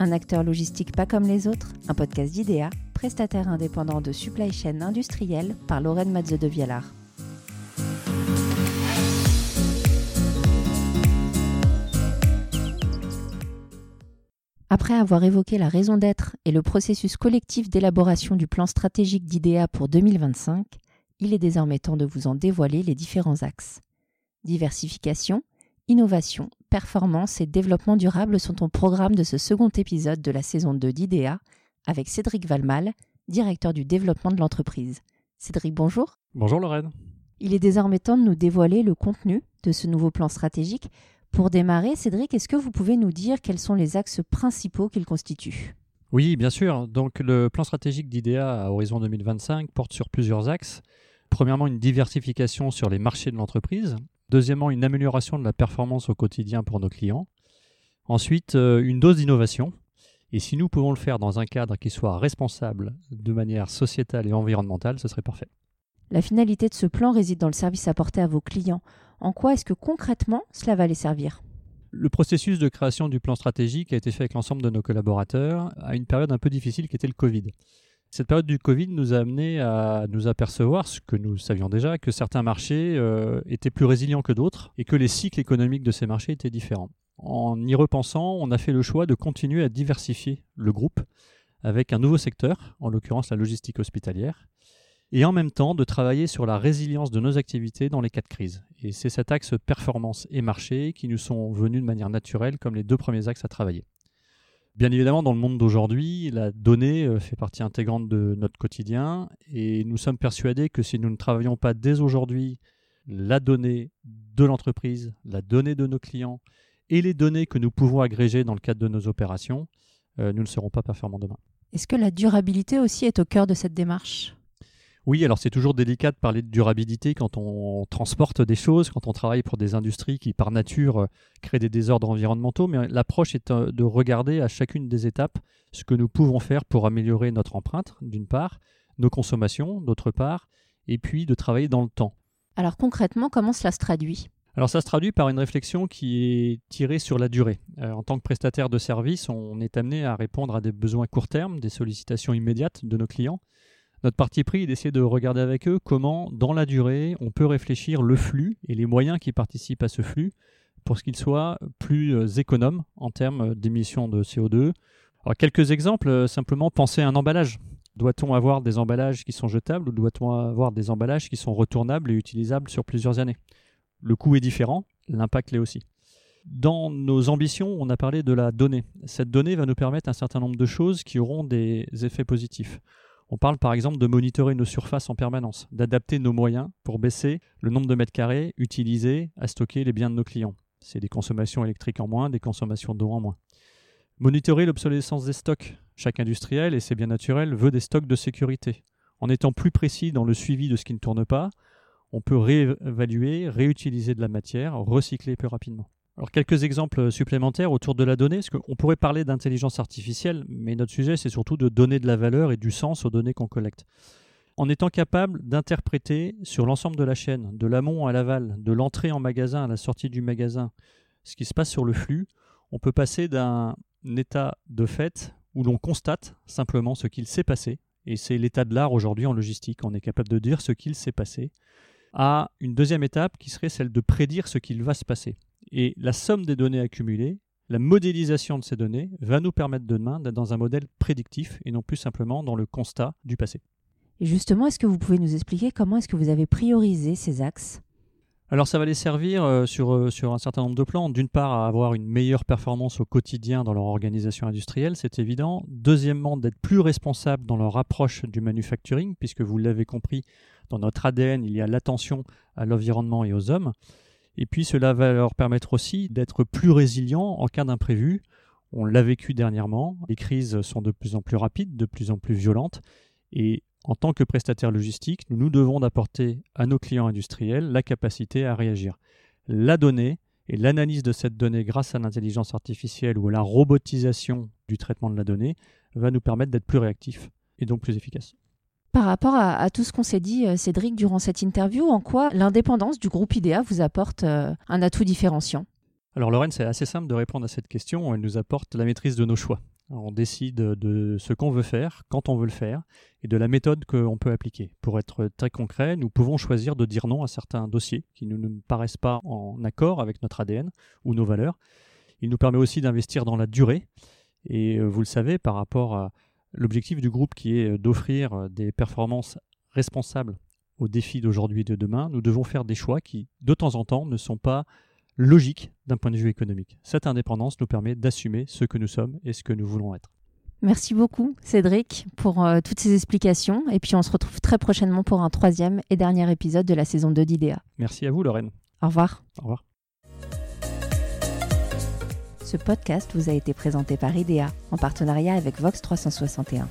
un acteur logistique pas comme les autres, un podcast d'IDEA, prestataire indépendant de supply chain industrielle par Lorraine Matze de Vialard. Après avoir évoqué la raison d'être et le processus collectif d'élaboration du plan stratégique d'IDEA pour 2025, il est désormais temps de vous en dévoiler les différents axes. Diversification, innovation, performance et développement durable sont au programme de ce second épisode de la saison 2 d'IDEA avec Cédric Valmal, directeur du développement de l'entreprise. Cédric, bonjour. Bonjour Lorraine. Il est désormais temps de nous dévoiler le contenu de ce nouveau plan stratégique. Pour démarrer, Cédric, est-ce que vous pouvez nous dire quels sont les axes principaux qu'il constitue? Oui, bien sûr. Donc le plan stratégique d'IDEA à horizon 2025 porte sur plusieurs axes. Premièrement, une diversification sur les marchés de l'entreprise. Deuxièmement, une amélioration de la performance au quotidien pour nos clients. Ensuite, euh, une dose d'innovation. Et si nous pouvons le faire dans un cadre qui soit responsable de manière sociétale et environnementale, ce serait parfait. La finalité de ce plan réside dans le service apporté à vos clients. En quoi est-ce que concrètement cela va les servir? Le processus de création du plan stratégique a été fait avec l'ensemble de nos collaborateurs à une période un peu difficile qui était le Covid. Cette période du Covid nous a amené à nous apercevoir, ce que nous savions déjà, que certains marchés euh, étaient plus résilients que d'autres et que les cycles économiques de ces marchés étaient différents. En y repensant, on a fait le choix de continuer à diversifier le groupe avec un nouveau secteur, en l'occurrence la logistique hospitalière, et en même temps de travailler sur la résilience de nos activités dans les cas de crise. Et c'est cet axe performance et marché qui nous sont venus de manière naturelle comme les deux premiers axes à travailler. Bien évidemment, dans le monde d'aujourd'hui, la donnée euh, fait partie intégrante de notre quotidien et nous sommes persuadés que si nous ne travaillons pas dès aujourd'hui la donnée de l'entreprise, la donnée de nos clients et les données que nous pouvons agréger dans le cadre de nos opérations, euh, nous ne serons pas performants demain. Est-ce que la durabilité aussi est au cœur de cette démarche? Oui, alors c'est toujours délicat de parler de durabilité quand on transporte des choses, quand on travaille pour des industries qui par nature euh, créent des désordres environnementaux, mais l'approche est euh, de regarder à chacune des étapes ce que nous pouvons faire pour améliorer notre empreinte, d'une part, nos consommations, d'autre part, et puis de travailler dans le temps. Alors concrètement, comment cela se traduit? Alors ça se traduit par une réflexion qui est tirée sur la durée. Euh, en tant que prestataire de service, on est amené à répondre à des besoins court terme, des sollicitations immédiates de nos clients, notre parti pris est d'essayer de regarder avec eux comment, dans la durée, on peut réfléchir le flux et les moyens qui participent à ce flux pour qu'il soit plus euh, économe en termes d'émissions de CO2. Alors, quelques exemples, euh, simplement penser à un emballage. Doit-on avoir des emballages qui sont jetables ou doit-on avoir des emballages qui sont retournables et utilisables sur plusieurs années? Le coût est différent, l'impact l'est aussi. Dans nos ambitions, on a parlé de la donnée. Cette donnée va nous permettre un certain nombre de choses qui auront des effets positifs. On parle par exemple de monitorer nos surfaces en permanence, d'adapter nos moyens pour baisser le nombre de mètres carrés utilisés à stocker les biens de nos clients. C'est des consommations électriques en moins, des consommations d'eau en moins. Monitorer l'obsolescence des stocks. Chaque industriel, et c'est bien naturel, veut des stocks de sécurité. En étant plus précis dans le suivi de ce qui ne tourne pas, on peut réévaluer, réutiliser de la matière, recycler plus rapidement. Alors quelques exemples supplémentaires autour de la donnée, parce qu'on pourrait parler d'intelligence artificielle, mais notre sujet c'est surtout de donner de la valeur et du sens aux données qu'on collecte. En étant capable d'interpréter sur l'ensemble de la chaîne, de l'amont à l'aval, de l'entrée en magasin à la sortie du magasin, ce qui se passe sur le flux, on peut passer d'un état de fait où l'on constate simplement ce qu'il s'est passé, et c'est l'état de l'art aujourd'hui en logistique, on est capable de dire ce qu'il s'est passé, à une deuxième étape qui serait celle de prédire ce qu'il va se passer. Et la somme des données accumulées, la modélisation de ces données, va nous permettre demain d'être dans un modèle prédictif et non plus simplement dans le constat du passé. Et justement, est-ce que vous pouvez nous expliquer comment est-ce que vous avez priorisé ces axes? Alors ça va les servir euh, sur, euh, sur un certain nombre de plans. D'une part, à avoir une meilleure performance au quotidien dans leur organisation industrielle, c'est évident. Deuxièmement, d'être plus responsables dans leur approche du manufacturing, puisque vous l'avez compris, dans notre ADN, il y a l'attention à l'environnement et aux hommes. Et puis cela va leur permettre aussi d'être plus résilients en cas d'imprévu. On l'a vécu dernièrement, les crises sont de plus en plus rapides, de plus en plus violentes, et en tant que prestataire logistique, nous devons d'apporter à nos clients industriels la capacité à réagir. La donnée et l'analyse de cette donnée grâce à l'intelligence artificielle ou à la robotisation du traitement de la donnée va nous permettre d'être plus réactifs et donc plus efficaces. Par rapport à, tout ce qu'on s'est dit, euh, Cédric, durant cette interview, en quoi l'indépendance du groupe IDEA vous apporte euh, un atout différenciant? Alors Lorraine, c'est assez simple de répondre à cette question. Elle nous apporte la maîtrise de nos choix. On décide de ce qu'on veut faire, quand on veut le faire, et de la méthode qu'on peut appliquer. Pour être très concret, nous pouvons choisir de dire non à certains dossiers qui ne nous paraissent pas en accord avec notre ADN ou nos valeurs. Il nous permet aussi d'investir dans la durée. Et euh, vous le savez, par rapport à l'objectif du groupe qui est d'offrir des performances responsables aux défis d'aujourd'hui et de demain, nous devons faire des choix qui, de temps en temps, ne sont pas logiques d'un point de vue économique. Cette indépendance nous permet d'assumer ce que nous sommes et ce que nous voulons être. Merci beaucoup, Cédric, pour euh, toutes ces explications. Et puis, on se retrouve très prochainement pour un troisième et dernier épisode de la saison 2 d'IDEA. Merci à vous, Lorraine. Au revoir. Au revoir. Ce podcast vous a été présenté par IDEA en partenariat avec Vox 361.